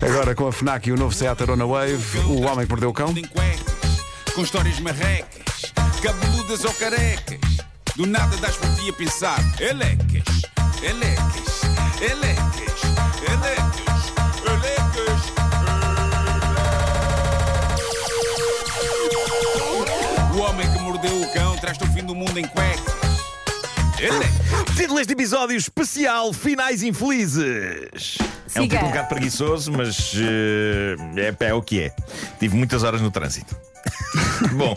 Agora com a FNAC e o novo Seat Arona Wave, o homem que perdeu o cão. Com histórias marrecas, cabeludas ou carecas. Do nada das a pensar. Elecas, elecas, elecas, elecas, elecas. O homem que mordeu o cão traz-te o fim do mundo em cuecas. Título deste episódio especial Finais Infelizes. É um Siga. título um bocado preguiçoso, mas eh, é, é o que é. Tive muitas horas no trânsito. Bom,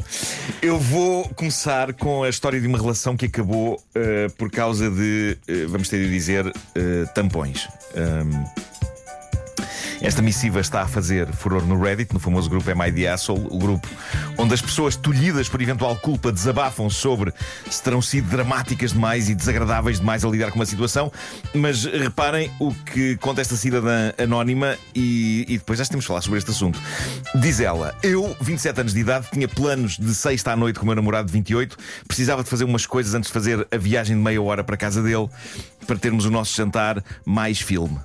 eu vou começar com a história de uma relação que acabou eh, por causa de, eh, vamos ter de dizer, eh, tampões. Ahm, esta missiva está a fazer furor no Reddit, no famoso grupo Am I the Asshole, o grupo onde as pessoas tolhidas por eventual culpa desabafam sobre se terão sido dramáticas demais e desagradáveis demais a lidar com uma situação. Mas reparem o que conta esta cidadã anónima e, e depois já temos de falar sobre este assunto. Diz ela: Eu, 27 anos de idade, tinha planos de sexta à noite com o meu namorado de 28, precisava de fazer umas coisas antes de fazer a viagem de meia hora para a casa dele para termos o nosso jantar mais filme.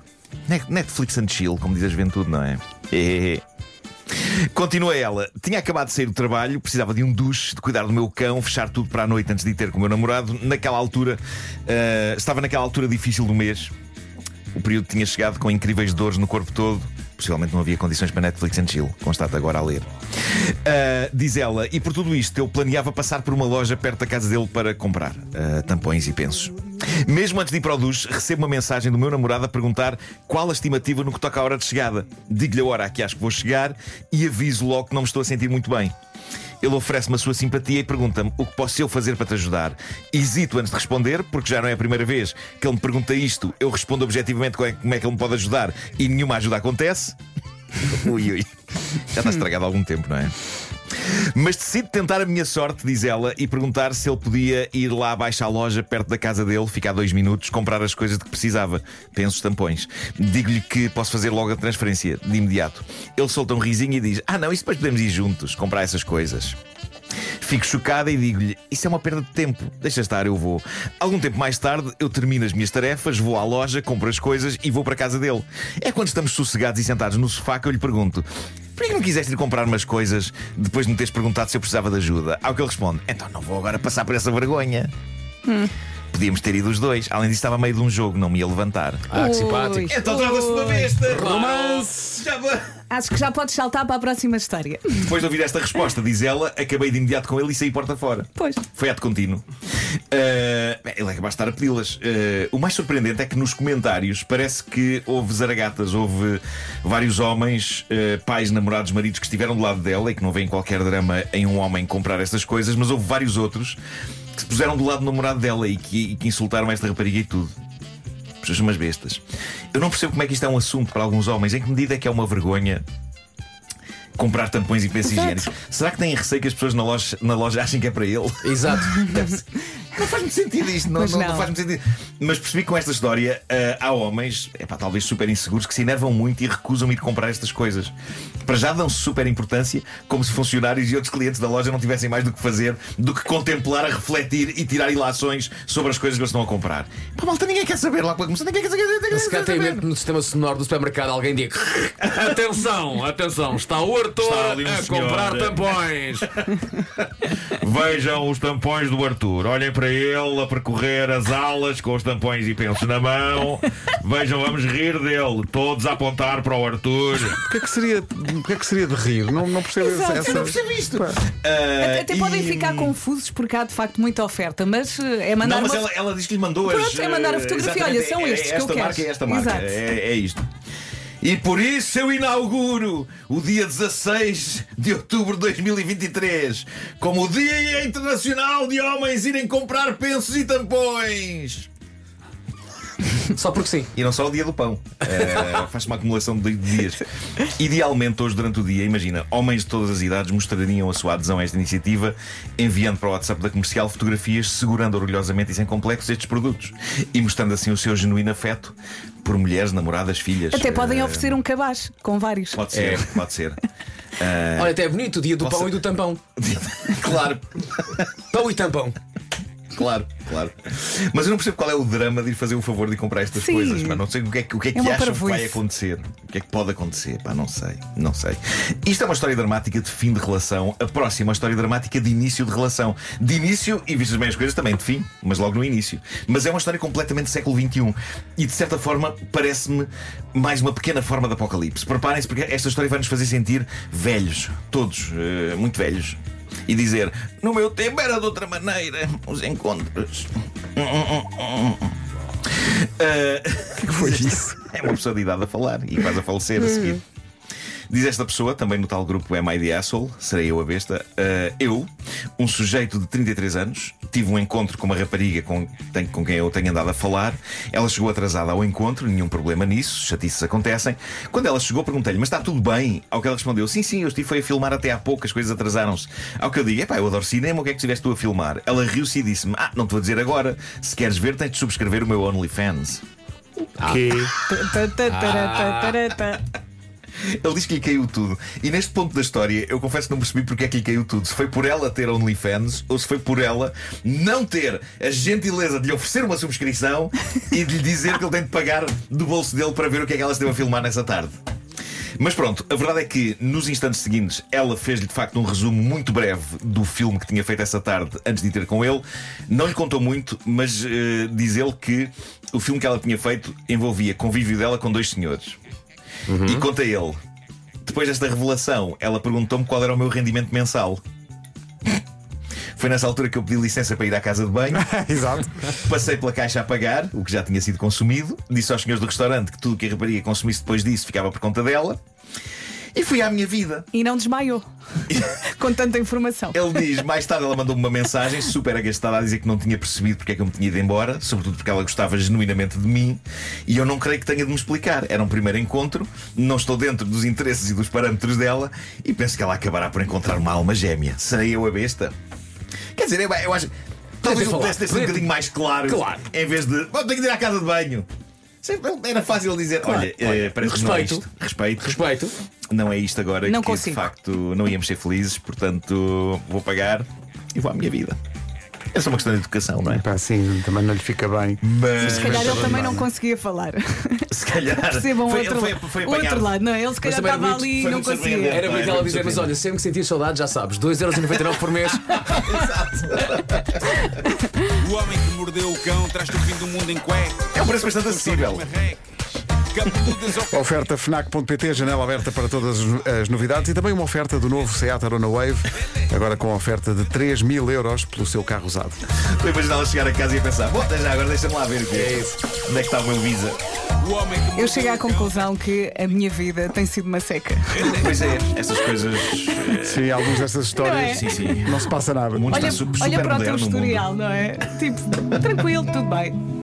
Net- Netflix and chill, como diz a juventude, não é? É. Continua ela. Tinha acabado de sair do trabalho, precisava de um duche, de cuidar do meu cão, fechar tudo para a noite antes de ir ter com o meu namorado. Naquela altura, ah, estava naquela altura difícil do mês. O período tinha chegado com incríveis dores no corpo todo. Possivelmente não havia condições para Netflix and chill. Constata agora a ler. Ah, diz ela, e por tudo isto eu planeava passar por uma loja perto da casa dele para comprar ah, tampões e pensos. Mesmo antes de ir para o duche, recebo uma mensagem do meu namorado a perguntar qual a estimativa no que toca à hora de chegada. Digo-lhe a hora a que acho que vou chegar e aviso logo que não me estou a sentir muito bem. Ele oferece-me a sua simpatia e pergunta-me o que posso eu fazer para te ajudar. Hesito antes de responder, porque já não é a primeira vez que ele me pergunta isto. Eu respondo objetivamente como é, é que ele me pode ajudar e nenhuma ajuda acontece. ui, ui. Já está estragado há algum tempo, não é? Mas decido tentar a minha sorte, diz ela, e perguntar se ele podia ir lá abaixo à loja, perto da casa dele, ficar dois minutos, comprar as coisas de que precisava. Penso tampões. Digo-lhe que posso fazer logo a transferência, de imediato. Ele solta um risinho e diz: Ah, não, isso depois podemos ir juntos, comprar essas coisas. Fico chocada e digo-lhe: Isso é uma perda de tempo, deixa estar, eu vou. Algum tempo mais tarde, eu termino as minhas tarefas, vou à loja, compro as coisas e vou para a casa dele. É quando estamos sossegados e sentados no sofá que eu lhe pergunto: Por que não quiseste ir comprar umas coisas depois de me teres perguntado se eu precisava de ajuda? Ao que ele responde: Então não vou agora passar por essa vergonha. Podíamos ter ido os dois. Além disso, estava a meio de um jogo, não me ia levantar. Ah, que simpático. Então trata-se de uma besta! Romance! Já vou- Acho que já podes saltar para a próxima história. Depois de ouvir esta resposta, diz ela, acabei de imediato com ele e saí porta fora. Pois. Foi ato contínuo. Uh, ele é capaz de estar a pedi-las. Uh, o mais surpreendente é que nos comentários parece que houve zaragatas, houve vários homens, uh, pais, namorados, maridos que estiveram do lado dela e que não veem qualquer drama em um homem comprar estas coisas, mas houve vários outros que se puseram do lado do namorado dela e que, e que insultaram esta rapariga e tudo. Pessoas umas bestas. Eu não percebo como é que isto é um assunto para alguns homens. Em que medida é que é uma vergonha comprar tampões e pensos higiênicos? Será que têm receio que as pessoas na loja, na loja achem que é para ele? Exato. Não faz muito sentido isto, não, não, não faz muito sentido. Mas percebi que com esta história ah, há homens, epá, talvez super inseguros, que se enervam muito e recusam ir comprar estas coisas. Para já dão-se super importância, como se funcionários e outros clientes da loja não tivessem mais do que fazer do que contemplar, a refletir e tirar ilações sobre as coisas que eles estão a comprar. Pá, malta, ninguém quer saber lá para começar, ninguém quer saber. Ninguém quer tem saber. medo no sistema sonoro do supermercado alguém diga Atenção, atenção, está o Arthur Está um a senhor. comprar tampões. Vejam os tampões do Arthur. Olhem para ele a percorrer as alas com os tampões e pensos na mão. Vejam, vamos rir dele. Todos a apontar para o Arthur. O que é que seria, o que é que seria de rir? Não, não percebo Exato, essa. eu não percebo isto. Pá. Ah, Até e- podem ficar confusos porque há de facto muita oferta, mas eh, é mandar Não, mas uma. ela, ela diz que lhe mandou as. Pronto, é mandar a fotografia. exatamente, Olha, são é- estes é que eu esta quero. marca, é esta marca. Exato. É, é isto. E por isso eu inauguro o dia 16 de outubro de 2023 como o Dia Internacional de Homens irem comprar pensos e tampões. Só porque sim. E não só o dia do pão. Eh, Faz-se uma acumulação de dias. Idealmente, hoje, durante o dia, imagina, homens de todas as idades mostrariam a sua adesão a esta iniciativa, enviando para o WhatsApp da comercial fotografias, segurando orgulhosamente e sem complexos estes produtos. E mostrando assim o seu genuíno afeto por mulheres, namoradas, filhas. Até podem Eh, oferecer um cabaz com vários. Pode ser, É. pode ser. Eh, Olha, até é bonito o dia do Posso- pão e do tampão. claro. Pão e tampão. Claro, claro. Mas eu não percebo qual é o drama de ir fazer o favor de comprar estas Sim. coisas, mas não sei o que é que, o que, é que É acham que vai acontecer. O que é que pode acontecer? Pá, não sei, não sei. Isto é uma história dramática de fim de relação. A próxima é uma história dramática de início de relação. De início, e vistas bem as coisas, também de fim, mas logo no início. Mas é uma história completamente século XXI. E de certa forma, parece-me mais uma pequena forma de apocalipse. Preparem-se, porque esta história vai nos fazer sentir velhos, todos, eh, muito velhos. E dizer: No meu tempo era de outra maneira, os encontros. O que foi isso? É uma pessoa de idade a falar e quase a falecer a seguir. Diz esta pessoa, também no tal grupo Am I the Asshole, serei eu a besta. uh, eu, um sujeito de 33 anos, tive um encontro com uma rapariga com, tem- com quem eu tenho andado a falar. Ela chegou atrasada ao encontro, nenhum problema nisso, chatices acontecem. Quando ela chegou, perguntei-lhe, mas está tudo bem? Ao que ela respondeu, sim, sim, eu estive foi a filmar até há pouco, as coisas atrasaram-se. Ao que eu digo, epá, eu adoro cinema, o que é que estiveste tu a filmar? Ela riu-se e disse-me, ah, não te vou dizer agora, se queres ver, tens de subscrever o meu OnlyFans. Que Ta, Ele diz que lhe caiu tudo. E neste ponto da história, eu confesso que não percebi porque é que lhe caiu tudo. Se foi por ela ter OnlyFans ou se foi por ela não ter a gentileza de lhe oferecer uma subscrição e de lhe dizer que ele tem de pagar do bolso dele para ver o que é que ela esteve a filmar nessa tarde. Mas pronto, a verdade é que nos instantes seguintes ela fez-lhe de facto um resumo muito breve do filme que tinha feito essa tarde antes de ir ter com ele. Não lhe contou muito, mas eh, diz ele que o filme que ela tinha feito envolvia convívio dela com dois senhores. E conta ele. Depois desta revelação, ela perguntou-me qual era o meu rendimento mensal. Foi nessa altura que eu pedi licença para ir à casa de banho. Exato. Passei pela caixa a pagar, o que já tinha sido consumido. Disse aos senhores do restaurante que tudo o que a rapariga consumisse depois disso ficava por conta dela. E fui à minha vida. E não desmaiou. Com tanta informação. Ele diz, mais tarde ela mandou-me uma mensagem super agastada a dizer que não tinha percebido porque é que eu me tinha ido embora, sobretudo porque ela gostava genuinamente de mim, e eu não creio que tenha de me explicar. Era um primeiro encontro, não estou dentro dos interesses e dos parâmetros dela, e penso que ela acabará por encontrar uma alma gêmea. Serei eu a besta? Quer dizer, eu, eu acho. Talvez eu pudesse ter sido um bocadinho mais claro, Claro. em vez de. "Bom, tenho de ir à casa de banho. Era fácil dizer, olha, eh, parece que não é Respeito. Respeito. Respeito. Não é isto agora Não que consigo. de facto não íamos ser felizes, portanto vou pagar e vou à minha vida. É só uma questão de educação, não é? Pá, sim, também não lhe fica bem. Mas Se calhar ele também não conseguia falar. se calhar Percebam foi, outro, foi, foi o outro lado, não é? Ele se calhar também estava muito- ali e não muito conseguia. Era é que ela muito dizer, mas olha, sempre que sentias saudade, já sabes, 2,99€ por mês. O homem que mordeu o cão traz-te o fim do mundo em cueca. É um preço bastante acessível. Oferta FNAC.pt, janela aberta para todas as novidades e também uma oferta do novo Seat Arona Wave, agora com oferta de 3 mil euros pelo seu carro usado. Estou a imaginá-la chegar a casa e a pensar: bom, já agora deixa-me lá ver o que é isso. Onde é que está o meu Visa? Eu cheguei à conclusão que a minha vida tem sido uma seca. Pois é, essas coisas. eh, Sim, algumas destas histórias Sim, sim. não se passa nada. O mundo Olha, está super, olha para o teu historial, não é? Tipo, tranquilo, tudo bem.